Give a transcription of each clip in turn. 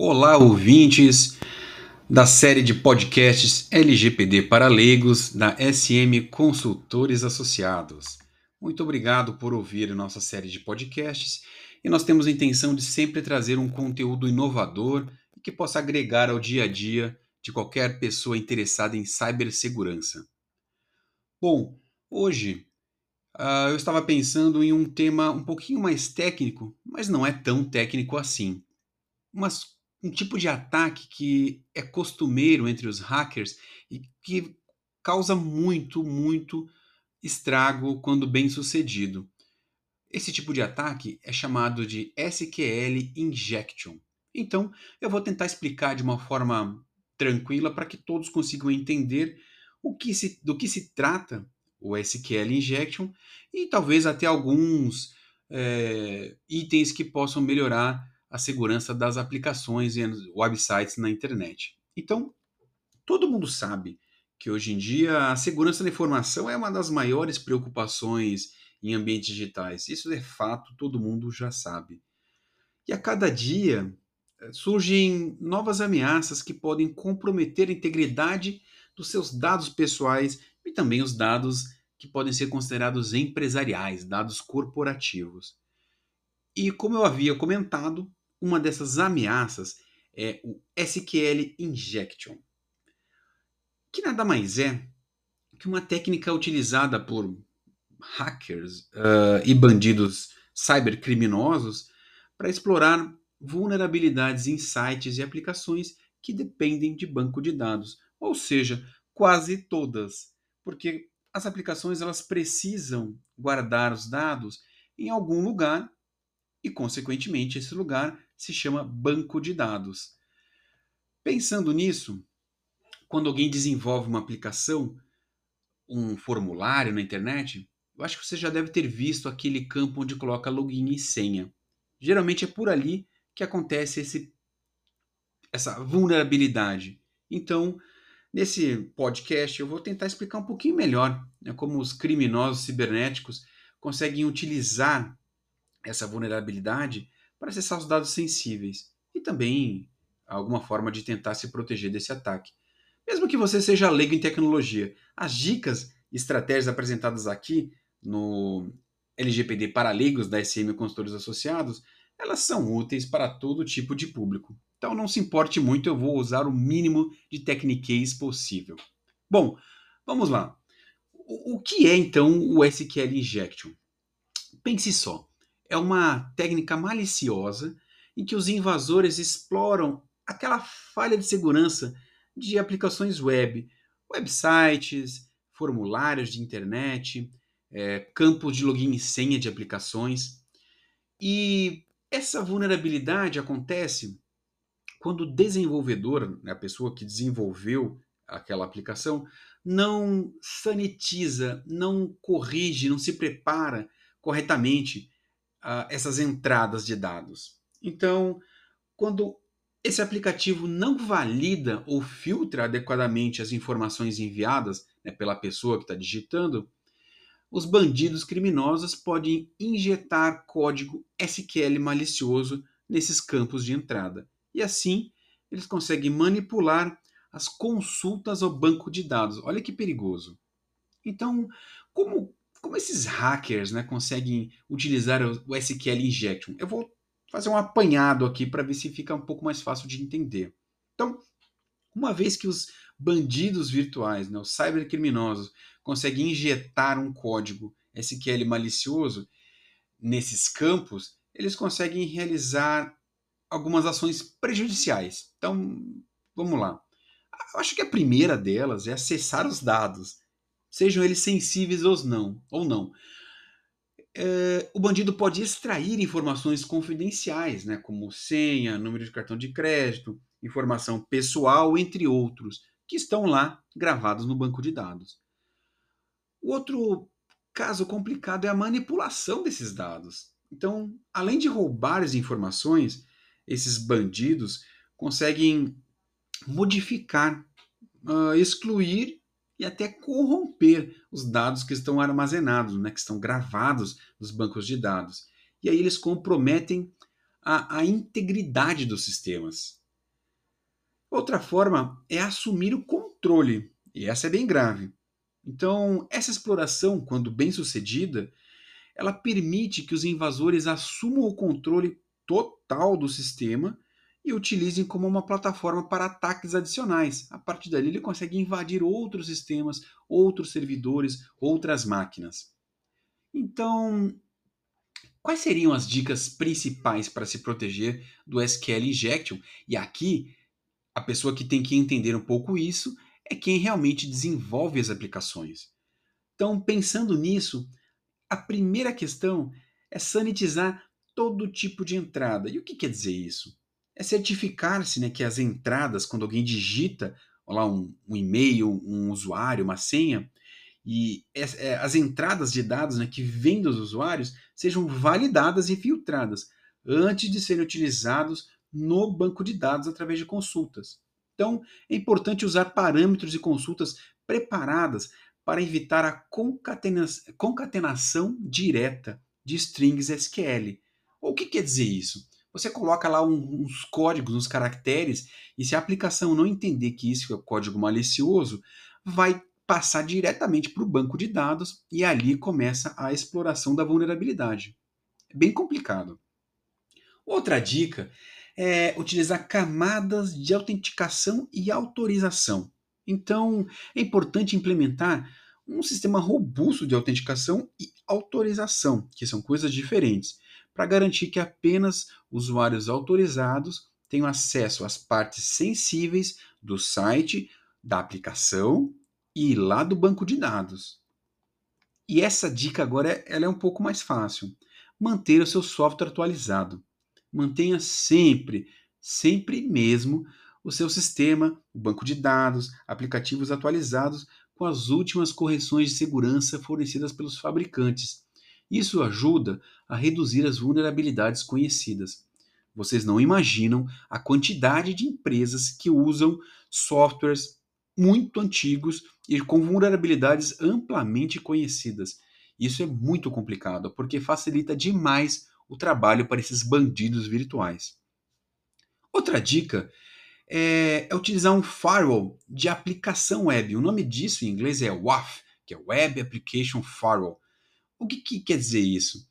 Olá, ouvintes da série de podcasts LGPD para leigos da SM Consultores Associados. Muito obrigado por ouvir nossa série de podcasts e nós temos a intenção de sempre trazer um conteúdo inovador que possa agregar ao dia a dia de qualquer pessoa interessada em cibersegurança. Bom, hoje uh, eu estava pensando em um tema um pouquinho mais técnico, mas não é tão técnico assim. Umas um tipo de ataque que é costumeiro entre os hackers e que causa muito, muito estrago quando bem sucedido. Esse tipo de ataque é chamado de SQL injection. Então, eu vou tentar explicar de uma forma tranquila para que todos consigam entender o que se, do que se trata o SQL injection e talvez até alguns é, itens que possam melhorar a segurança das aplicações e websites na internet. Então, todo mundo sabe que hoje em dia a segurança da informação é uma das maiores preocupações em ambientes digitais. Isso é fato, todo mundo já sabe. E a cada dia eh, surgem novas ameaças que podem comprometer a integridade dos seus dados pessoais e também os dados que podem ser considerados empresariais, dados corporativos. E como eu havia comentado, uma dessas ameaças é o SQL Injection, que nada mais é que uma técnica utilizada por hackers uh, e bandidos cybercriminosos para explorar vulnerabilidades em sites e aplicações que dependem de banco de dados, ou seja, quase todas, porque as aplicações elas precisam guardar os dados em algum lugar e, consequentemente, esse lugar se chama banco de dados. Pensando nisso, quando alguém desenvolve uma aplicação, um formulário na internet, eu acho que você já deve ter visto aquele campo onde coloca login e senha. Geralmente é por ali que acontece esse, essa vulnerabilidade. Então, nesse podcast, eu vou tentar explicar um pouquinho melhor né, como os criminosos cibernéticos conseguem utilizar essa vulnerabilidade para acessar os dados sensíveis e também alguma forma de tentar se proteger desse ataque. Mesmo que você seja leigo em tecnologia, as dicas e estratégias apresentadas aqui no LGPD para leigos da SM Consultores Associados, elas são úteis para todo tipo de público. Então não se importe muito, eu vou usar o mínimo de tecniquez possível. Bom, vamos lá. O, o que é então o SQL Injection? Pense só é uma técnica maliciosa em que os invasores exploram aquela falha de segurança de aplicações web, websites, formulários de internet, é, campos de login e senha de aplicações. E essa vulnerabilidade acontece quando o desenvolvedor, né, a pessoa que desenvolveu aquela aplicação, não sanitiza, não corrige, não se prepara corretamente uh, essas entradas de dados. Então, quando esse aplicativo não valida ou filtra adequadamente as informações enviadas né, pela pessoa que está digitando, os bandidos criminosos podem injetar código SQL malicioso nesses campos de entrada. E assim, eles conseguem manipular as consultas ao banco de dados. Olha que perigoso. Então, como como esses hackers né, conseguem utilizar o SQL Injection? Eu vou fazer um apanhado aqui para ver se fica um pouco mais fácil de entender. Então, uma vez que os bandidos virtuais, né, os cybercriminosos, conseguem injetar um código SQL malicioso nesses campos, eles conseguem realizar algumas ações prejudiciais. Então, vamos lá. Eu acho que a primeira delas é acessar os dados sejam eles sensíveis ou não. Ou não. É, o bandido pode extrair informações confidenciais, né, como senha, número de cartão de crédito, informação pessoal, entre outros, que estão lá gravados no banco de dados. O outro caso complicado é a manipulação desses dados. Então, além de roubar as informações, esses bandidos conseguem modificar, uh, excluir e até corromper os dados que estão armazenados, né, que estão gravados nos bancos de dados. E aí eles comprometem a, a integridade dos sistemas. Outra forma é assumir o controle, e essa é bem grave. Então, essa exploração, quando bem sucedida, ela permite que os invasores assumam o controle total do sistema e utilizem como uma plataforma para ataques adicionais. A partir dali, ele consegue invadir outros sistemas, outros servidores, outras máquinas. Então, quais seriam as dicas principais para se proteger do SQL Injection? E aqui, a pessoa que tem que entender um pouco isso é quem realmente desenvolve as aplicações. Então, pensando nisso, a primeira questão é sanitizar todo tipo de entrada. E o que quer dizer isso? É certificar-se né, que as entradas, quando alguém digita lá, um, um e-mail, um usuário, uma senha, e é, as entradas de dados né, que vêm dos usuários sejam validadas e filtradas antes de serem utilizados no banco de dados através de consultas. Então, é importante usar parâmetros e consultas preparadas para evitar a concatena concatenação direta de strings SQL. O que quer dizer isso? Você coloca lá um, uns códigos, uns caracteres, e se a aplicação não entender que isso é código malicioso, vai passar diretamente para o banco de dados e ali começa a exploração da vulnerabilidade. É bem complicado. Outra dica é utilizar camadas de autenticação e autorização. Então, é importante implementar um sistema robusto de autenticação e autorização, que são coisas diferentes, para garantir que apenas usuários autorizados tenham acesso às partes sensíveis do site, da aplicação e lá do banco de dados. E essa dica agora ela é um pouco mais fácil. Manter o seu software atualizado. Mantenha sempre, sempre mesmo o seu sistema, o banco de dados, aplicativos atualizados com as últimas correções de segurança fornecidas pelos fabricantes. Isso ajuda a reduzir as vulnerabilidades conhecidas. Vocês não imaginam a quantidade de empresas que usam softwares muito antigos e com vulnerabilidades amplamente conhecidas. Isso é muito complicado, porque facilita demais o trabalho para esses bandidos virtuais. Outra dica é, é, utilizar um firewall de aplicação web. O nome disso em inglês é WAF, que é Web Application Firewall. O que, que quer dizer isso?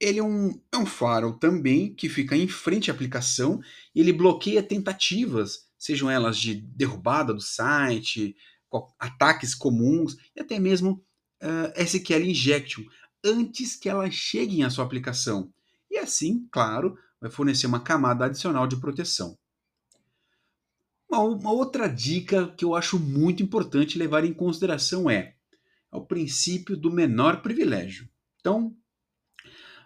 Ele é um, é um firewall também que fica em frente à aplicação e ele bloqueia tentativas, sejam elas de derrubada do site, ataques comuns e até mesmo uh, SQL injection, antes que elas cheguem à sua aplicação. E assim, claro, vai fornecer uma camada adicional de proteção. Uma, uma, outra dica que eu acho muito importante levar em consideração é, é o princípio do menor privilégio. Então,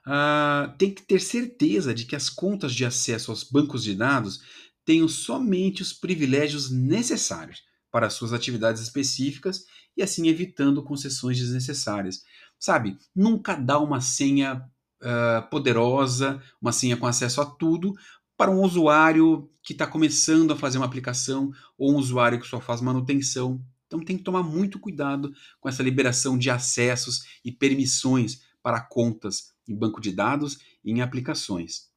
uh, tem que ter certeza de que as contas de acesso aos bancos de dados tenham somente os privilégios necessários para suas atividades específicas e assim evitando concessões desnecessárias. Sabe, nunca dá uma senha uh, poderosa, uma senha com acesso a tudo, para um usuário que está começando a fazer uma aplicação ou um usuário que só faz manutenção. Então tem que tomar muito cuidado com essa liberação de acessos e permissões para contas em banco de dados e em aplicações.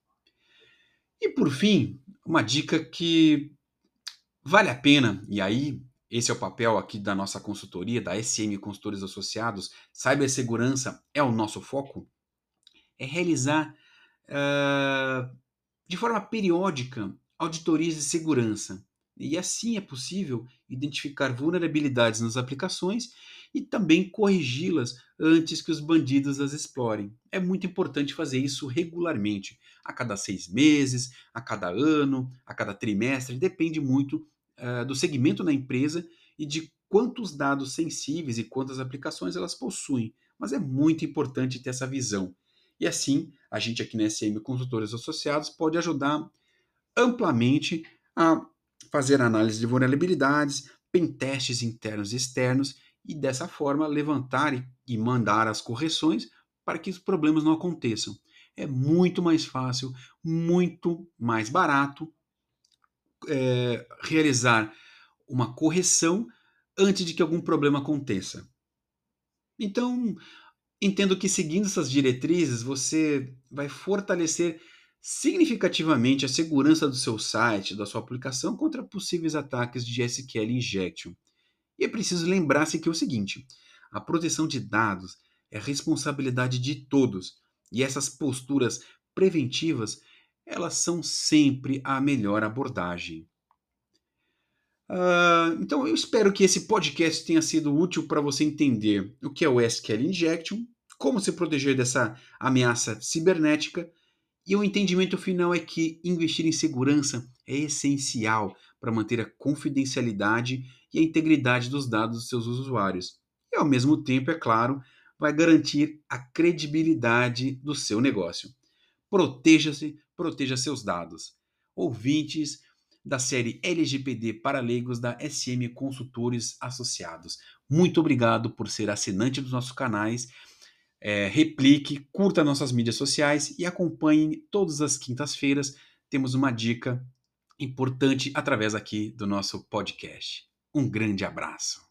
E por fim, uma dica que vale a pena, e aí esse é o papel aqui da nossa consultoria, da SM Consultores Associados, cibersegurança é o nosso foco, é realizar uh, de forma periódica auditorias de segurança. E assim é possível identificar vulnerabilidades nas aplicações e também corrigi-las antes que os bandidos as explorem. É muito importante fazer isso regularmente, a cada seis meses, a cada ano, a cada trimestre, depende muito uh, do segmento da empresa e de quantos dados sensíveis e quantas aplicações elas possuem. Mas é muito importante ter essa visão. E assim, a gente aqui na SM Consultores Associados pode ajudar amplamente a fazer análise de vulnerabilidades, pentestes internos e externos e dessa forma levantar e mandar as correções para que os problemas não aconteçam. É muito mais fácil, muito mais barato é, realizar uma correção antes de que algum problema aconteça. Então, entendo que seguindo essas diretrizes você vai fortalecer significativamente a segurança do seu site, da sua aplicação contra possíveis ataques de SQL injection. E é preciso lembrar-se que é o seguinte: a proteção de dados é responsabilidade de todos, e essas posturas preventivas, elas são sempre a melhor abordagem. Uh, então, eu espero que esse podcast tenha sido útil para você entender o que é o SQL Injection, como se proteger dessa ameaça cibernética e o entendimento final é que investir em segurança é essencial para manter a confidencialidade e a integridade dos dados dos seus usuários. E ao mesmo tempo, é claro, vai garantir a credibilidade do seu negócio. Proteja-se, proteja seus dados. Ouvintes da série LGPD para leigos da SM Consultores Associados. Muito obrigado por ser assinante dos nossos canais é, replique, curta nossas mídias sociais e acompanhe todas as quintas-feiras. Temos uma dica importante através aqui do nosso podcast. Um grande abraço.